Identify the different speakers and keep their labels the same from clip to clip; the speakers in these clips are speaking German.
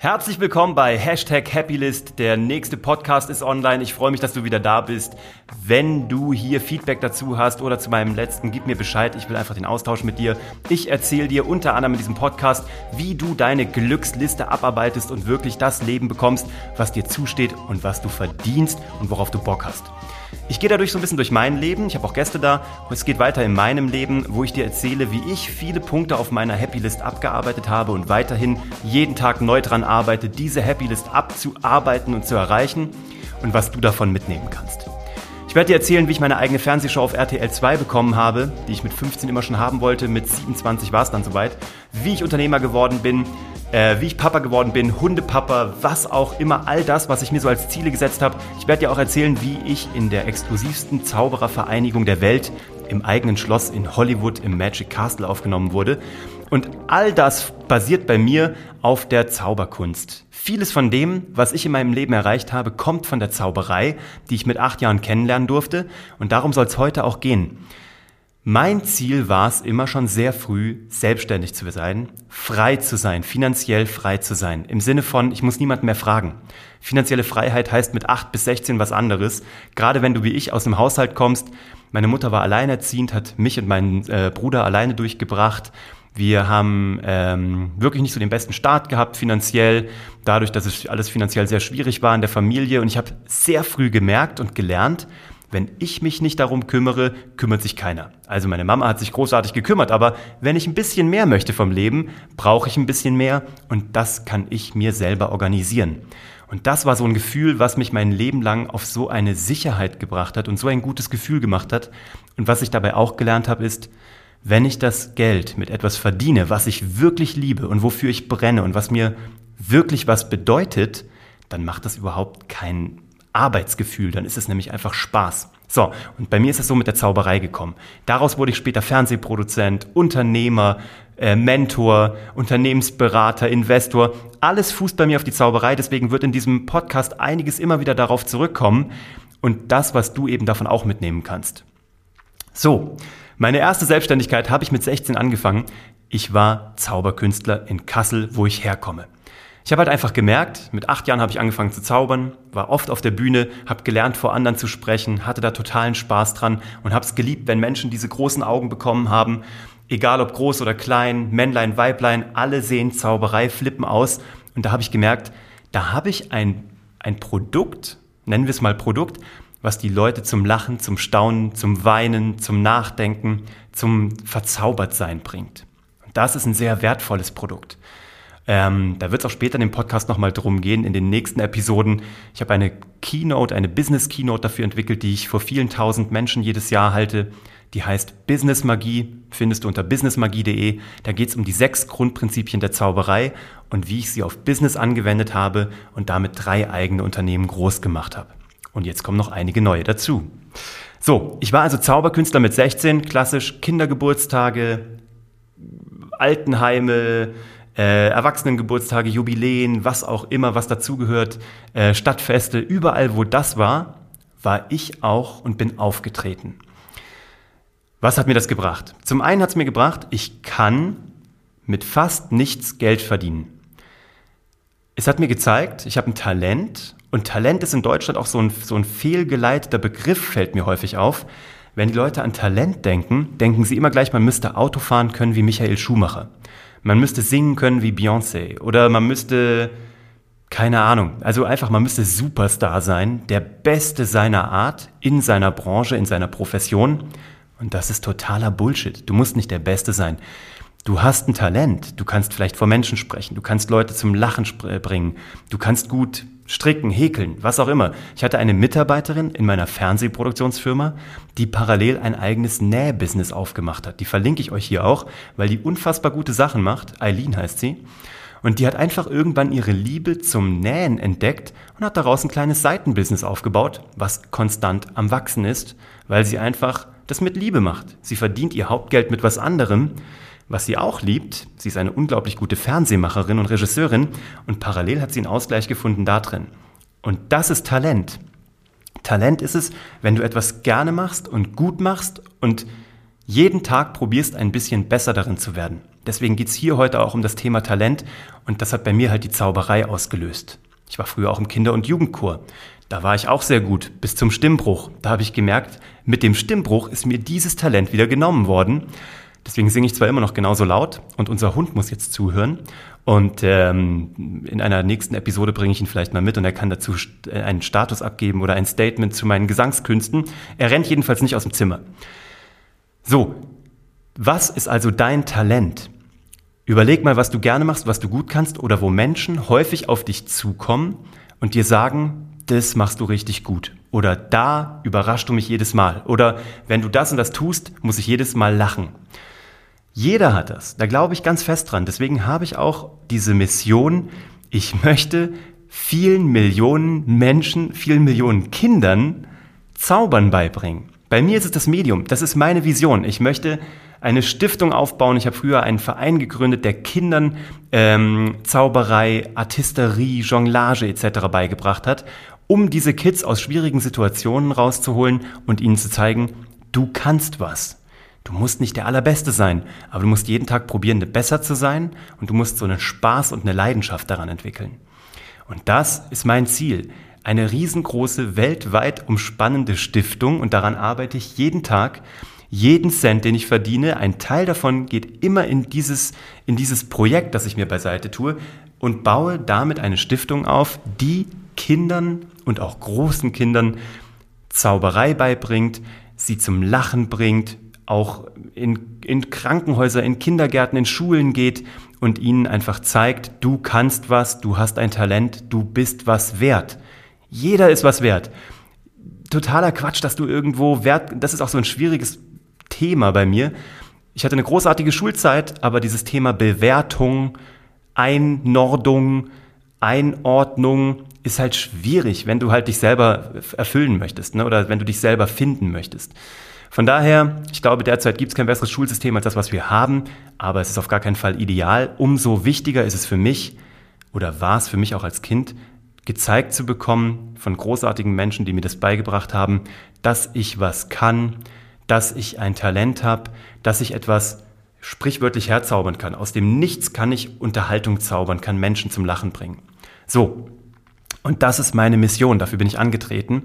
Speaker 1: Herzlich willkommen bei Hashtag Happylist. Der nächste Podcast ist online. Ich freue mich, dass du wieder da bist. Wenn du hier Feedback dazu hast oder zu meinem letzten, gib mir Bescheid. Ich will einfach den Austausch mit dir. Ich erzähle dir unter anderem in diesem Podcast, wie du deine Glücksliste abarbeitest und wirklich das Leben bekommst, was dir zusteht und was du verdienst und worauf du Bock hast. Ich gehe dadurch so ein bisschen durch mein Leben. Ich habe auch Gäste da. Und es geht weiter in meinem Leben, wo ich dir erzähle, wie ich viele Punkte auf meiner Happy List abgearbeitet habe und weiterhin jeden Tag neu dran arbeite, diese Happy List abzuarbeiten und zu erreichen und was du davon mitnehmen kannst. Ich werde dir erzählen, wie ich meine eigene Fernsehshow auf RTL 2 bekommen habe, die ich mit 15 immer schon haben wollte. Mit 27 war es dann soweit. Wie ich Unternehmer geworden bin, äh, wie ich Papa geworden bin, Hundepapa, was auch immer, all das, was ich mir so als Ziele gesetzt habe. Ich werde dir auch erzählen, wie ich in der exklusivsten Zauberervereinigung der Welt im eigenen Schloss in Hollywood im Magic Castle aufgenommen wurde. Und all das basiert bei mir auf der Zauberkunst. Vieles von dem, was ich in meinem Leben erreicht habe, kommt von der Zauberei, die ich mit acht Jahren kennenlernen durfte. Und darum soll es heute auch gehen. Mein Ziel war es immer schon sehr früh, selbstständig zu sein, frei zu sein, finanziell frei zu sein. Im Sinne von, ich muss niemanden mehr fragen. Finanzielle Freiheit heißt mit 8 bis 16 was anderes. Gerade wenn du wie ich aus dem Haushalt kommst. Meine Mutter war alleinerziehend, hat mich und meinen äh, Bruder alleine durchgebracht. Wir haben ähm, wirklich nicht so den besten Start gehabt finanziell, dadurch, dass es alles finanziell sehr schwierig war in der Familie. Und ich habe sehr früh gemerkt und gelernt, wenn ich mich nicht darum kümmere, kümmert sich keiner. Also meine Mama hat sich großartig gekümmert, aber wenn ich ein bisschen mehr möchte vom Leben, brauche ich ein bisschen mehr und das kann ich mir selber organisieren. Und das war so ein Gefühl, was mich mein Leben lang auf so eine Sicherheit gebracht hat und so ein gutes Gefühl gemacht hat. Und was ich dabei auch gelernt habe, ist, wenn ich das Geld mit etwas verdiene, was ich wirklich liebe und wofür ich brenne und was mir wirklich was bedeutet, dann macht das überhaupt keinen Arbeitsgefühl, dann ist es nämlich einfach Spaß. So, und bei mir ist es so mit der Zauberei gekommen. Daraus wurde ich später Fernsehproduzent, Unternehmer, äh, Mentor, Unternehmensberater, Investor. Alles fußt bei mir auf die Zauberei, deswegen wird in diesem Podcast einiges immer wieder darauf zurückkommen und das, was du eben davon auch mitnehmen kannst. So, meine erste Selbstständigkeit habe ich mit 16 angefangen. Ich war Zauberkünstler in Kassel, wo ich herkomme. Ich habe halt einfach gemerkt, mit acht Jahren habe ich angefangen zu zaubern, war oft auf der Bühne, habe gelernt, vor anderen zu sprechen, hatte da totalen Spaß dran und habe es geliebt, wenn Menschen diese großen Augen bekommen haben. Egal ob groß oder klein, Männlein, Weiblein, alle sehen Zauberei, flippen aus. Und da habe ich gemerkt, da habe ich ein, ein Produkt, nennen wir es mal Produkt, was die Leute zum Lachen, zum Staunen, zum Weinen, zum Nachdenken, zum Verzaubertsein bringt. Und das ist ein sehr wertvolles Produkt. Ähm, da wird es auch später in dem Podcast nochmal drum gehen, in den nächsten Episoden. Ich habe eine Keynote, eine Business Keynote dafür entwickelt, die ich vor vielen tausend Menschen jedes Jahr halte. Die heißt Business Magie, findest du unter businessmagie.de. Da geht es um die sechs Grundprinzipien der Zauberei und wie ich sie auf Business angewendet habe und damit drei eigene Unternehmen groß gemacht habe. Und jetzt kommen noch einige neue dazu. So, ich war also Zauberkünstler mit 16, klassisch Kindergeburtstage, Altenheime, äh, Erwachsenengeburtstage, Jubiläen, was auch immer, was dazugehört, äh, Stadtfeste, überall, wo das war, war ich auch und bin aufgetreten. Was hat mir das gebracht? Zum einen hat es mir gebracht, ich kann mit fast nichts Geld verdienen. Es hat mir gezeigt, ich habe ein Talent und Talent ist in Deutschland auch so ein, so ein fehlgeleiteter Begriff, fällt mir häufig auf. Wenn die Leute an Talent denken, denken sie immer gleich, man müsste Auto fahren können wie Michael Schumacher. Man müsste singen können wie Beyoncé oder man müsste, keine Ahnung, also einfach, man müsste Superstar sein, der Beste seiner Art, in seiner Branche, in seiner Profession. Und das ist totaler Bullshit. Du musst nicht der Beste sein. Du hast ein Talent. Du kannst vielleicht vor Menschen sprechen. Du kannst Leute zum Lachen bringen. Du kannst gut stricken, häkeln, was auch immer. Ich hatte eine Mitarbeiterin in meiner Fernsehproduktionsfirma, die parallel ein eigenes Nähbusiness aufgemacht hat. Die verlinke ich euch hier auch, weil die unfassbar gute Sachen macht. Eileen heißt sie. Und die hat einfach irgendwann ihre Liebe zum Nähen entdeckt und hat daraus ein kleines Seitenbusiness aufgebaut, was konstant am Wachsen ist, weil sie einfach das mit Liebe macht. Sie verdient ihr Hauptgeld mit was anderem, was sie auch liebt, sie ist eine unglaublich gute Fernsehmacherin und Regisseurin und parallel hat sie einen Ausgleich gefunden da drin. Und das ist Talent. Talent ist es, wenn du etwas gerne machst und gut machst und jeden Tag probierst, ein bisschen besser darin zu werden. Deswegen geht's hier heute auch um das Thema Talent und das hat bei mir halt die Zauberei ausgelöst. Ich war früher auch im Kinder- und Jugendchor. Da war ich auch sehr gut, bis zum Stimmbruch. Da habe ich gemerkt, mit dem Stimmbruch ist mir dieses Talent wieder genommen worden. Deswegen singe ich zwar immer noch genauso laut und unser Hund muss jetzt zuhören. Und ähm, in einer nächsten Episode bringe ich ihn vielleicht mal mit und er kann dazu äh, einen Status abgeben oder ein Statement zu meinen Gesangskünsten. Er rennt jedenfalls nicht aus dem Zimmer. So, was ist also dein Talent? Überleg mal, was du gerne machst, was du gut kannst oder wo Menschen häufig auf dich zukommen und dir sagen, das machst du richtig gut. Oder da überraschst du mich jedes Mal. Oder wenn du das und das tust, muss ich jedes Mal lachen. Jeder hat das. Da glaube ich ganz fest dran. Deswegen habe ich auch diese Mission. Ich möchte vielen Millionen Menschen, vielen Millionen Kindern Zaubern beibringen. Bei mir ist es das Medium. Das ist meine Vision. Ich möchte eine Stiftung aufbauen. Ich habe früher einen Verein gegründet, der Kindern ähm, Zauberei, Artisterie, Jonglage etc. beigebracht hat, um diese Kids aus schwierigen Situationen rauszuholen und ihnen zu zeigen, du kannst was. Du musst nicht der Allerbeste sein, aber du musst jeden Tag probieren, besser zu sein und du musst so einen Spaß und eine Leidenschaft daran entwickeln. Und das ist mein Ziel. Eine riesengroße, weltweit umspannende Stiftung und daran arbeite ich jeden Tag. Jeden Cent, den ich verdiene, ein Teil davon geht immer in dieses, in dieses Projekt, das ich mir beiseite tue und baue damit eine Stiftung auf, die Kindern und auch großen Kindern Zauberei beibringt, sie zum Lachen bringt, auch in, in Krankenhäuser, in Kindergärten, in Schulen geht und ihnen einfach zeigt, du kannst was, du hast ein Talent, du bist was wert. Jeder ist was wert. Totaler Quatsch, dass du irgendwo wert, das ist auch so ein schwieriges Thema bei mir. Ich hatte eine großartige Schulzeit, aber dieses Thema Bewertung, Einnordung, Einordnung ist halt schwierig, wenn du halt dich selber erfüllen möchtest ne? oder wenn du dich selber finden möchtest. Von daher, ich glaube, derzeit gibt es kein besseres Schulsystem als das, was wir haben, aber es ist auf gar keinen Fall ideal. Umso wichtiger ist es für mich oder war es für mich auch als Kind, gezeigt zu bekommen von großartigen Menschen, die mir das beigebracht haben, dass ich was kann, dass ich ein Talent habe, dass ich etwas sprichwörtlich herzaubern kann. Aus dem Nichts kann ich Unterhaltung zaubern, kann Menschen zum Lachen bringen. So. Und das ist meine Mission, dafür bin ich angetreten.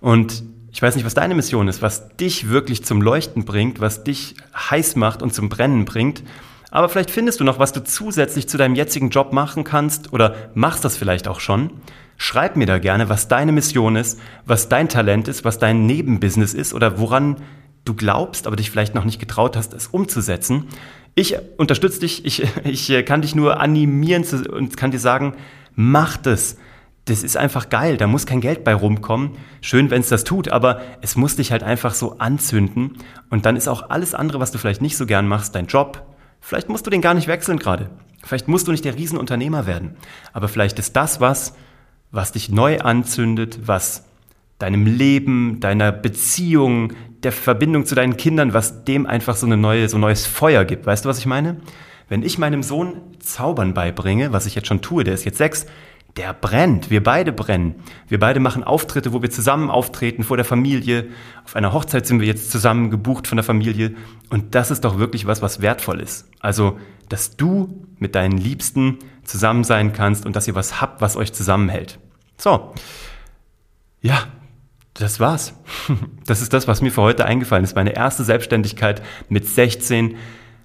Speaker 1: Und ich weiß nicht, was deine Mission ist, was dich wirklich zum Leuchten bringt, was dich heiß macht und zum Brennen bringt. Aber vielleicht findest du noch, was du zusätzlich zu deinem jetzigen Job machen kannst oder machst das vielleicht auch schon. Schreib mir da gerne, was deine Mission ist, was dein Talent ist, was dein Nebenbusiness ist oder woran du glaubst, aber dich vielleicht noch nicht getraut hast, es umzusetzen. Ich unterstütze dich, ich, ich kann dich nur animieren und kann dir sagen, mach das das ist einfach geil, da muss kein Geld bei rumkommen. Schön, wenn es das tut, aber es muss dich halt einfach so anzünden. Und dann ist auch alles andere, was du vielleicht nicht so gern machst, dein Job. Vielleicht musst du den gar nicht wechseln gerade. Vielleicht musst du nicht der Riesenunternehmer werden. Aber vielleicht ist das was, was dich neu anzündet, was deinem Leben, deiner Beziehung, der Verbindung zu deinen Kindern, was dem einfach so eine neue, so ein neues Feuer gibt. Weißt du, was ich meine? Wenn ich meinem Sohn Zaubern beibringe, was ich jetzt schon tue, der ist jetzt sechs, der brennt. Wir beide brennen. Wir beide machen Auftritte, wo wir zusammen auftreten vor der Familie. Auf einer Hochzeit sind wir jetzt zusammen gebucht von der Familie. Und das ist doch wirklich was, was wertvoll ist. Also, dass du mit deinen Liebsten zusammen sein kannst und dass ihr was habt, was euch zusammenhält. So. Ja, das war's. Das ist das, was mir für heute eingefallen ist. Meine erste Selbstständigkeit mit 16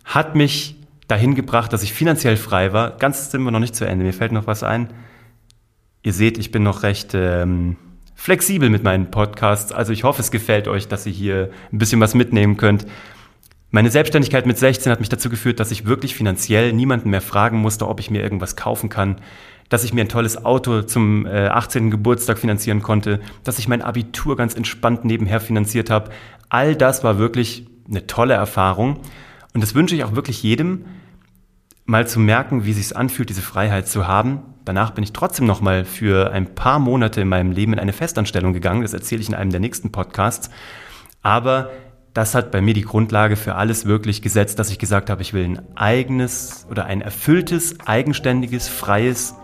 Speaker 1: hat mich dahin gebracht, dass ich finanziell frei war. Ganz sind wir noch nicht zu Ende. Mir fällt noch was ein. Ihr seht, ich bin noch recht ähm, flexibel mit meinen Podcasts. Also ich hoffe, es gefällt euch, dass ihr hier ein bisschen was mitnehmen könnt. Meine Selbstständigkeit mit 16 hat mich dazu geführt, dass ich wirklich finanziell niemanden mehr fragen musste, ob ich mir irgendwas kaufen kann, dass ich mir ein tolles Auto zum äh, 18. Geburtstag finanzieren konnte, dass ich mein Abitur ganz entspannt nebenher finanziert habe. All das war wirklich eine tolle Erfahrung und das wünsche ich auch wirklich jedem, mal zu merken, wie sich anfühlt, diese Freiheit zu haben, Danach bin ich trotzdem noch mal für ein paar Monate in meinem Leben in eine Festanstellung gegangen. Das erzähle ich in einem der nächsten Podcasts. Aber das hat bei mir die Grundlage für alles wirklich gesetzt, dass ich gesagt habe, ich will ein eigenes oder ein erfülltes, eigenständiges, freies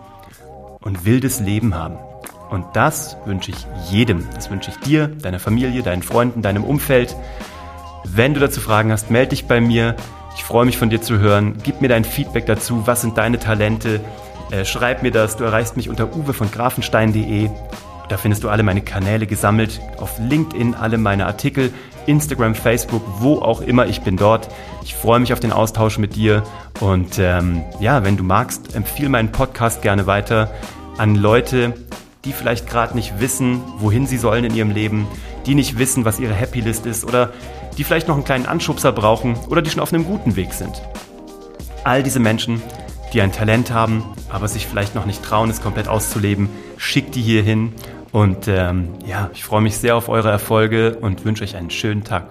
Speaker 1: und wildes Leben haben. Und das wünsche ich jedem. Das wünsche ich dir, deiner Familie, deinen Freunden, deinem Umfeld. Wenn du dazu Fragen hast, melde dich bei mir. Ich freue mich von dir zu hören. Gib mir dein Feedback dazu. Was sind deine Talente? Äh, schreib mir das. Du erreichst mich unter uwe von grafenstein.de. Da findest du alle meine Kanäle gesammelt. Auf LinkedIn alle meine Artikel. Instagram, Facebook, wo auch immer ich bin dort. Ich freue mich auf den Austausch mit dir. Und ähm, ja, wenn du magst, empfiehl meinen Podcast gerne weiter an Leute, die vielleicht gerade nicht wissen, wohin sie sollen in ihrem Leben, die nicht wissen, was ihre Happy List ist oder die vielleicht noch einen kleinen Anschubser brauchen oder die schon auf einem guten Weg sind. All diese Menschen, die ein Talent haben, aber sich vielleicht noch nicht trauen, es komplett auszuleben, schickt die hier hin. Und ähm, ja, ich freue mich sehr auf eure Erfolge und wünsche euch einen schönen Tag.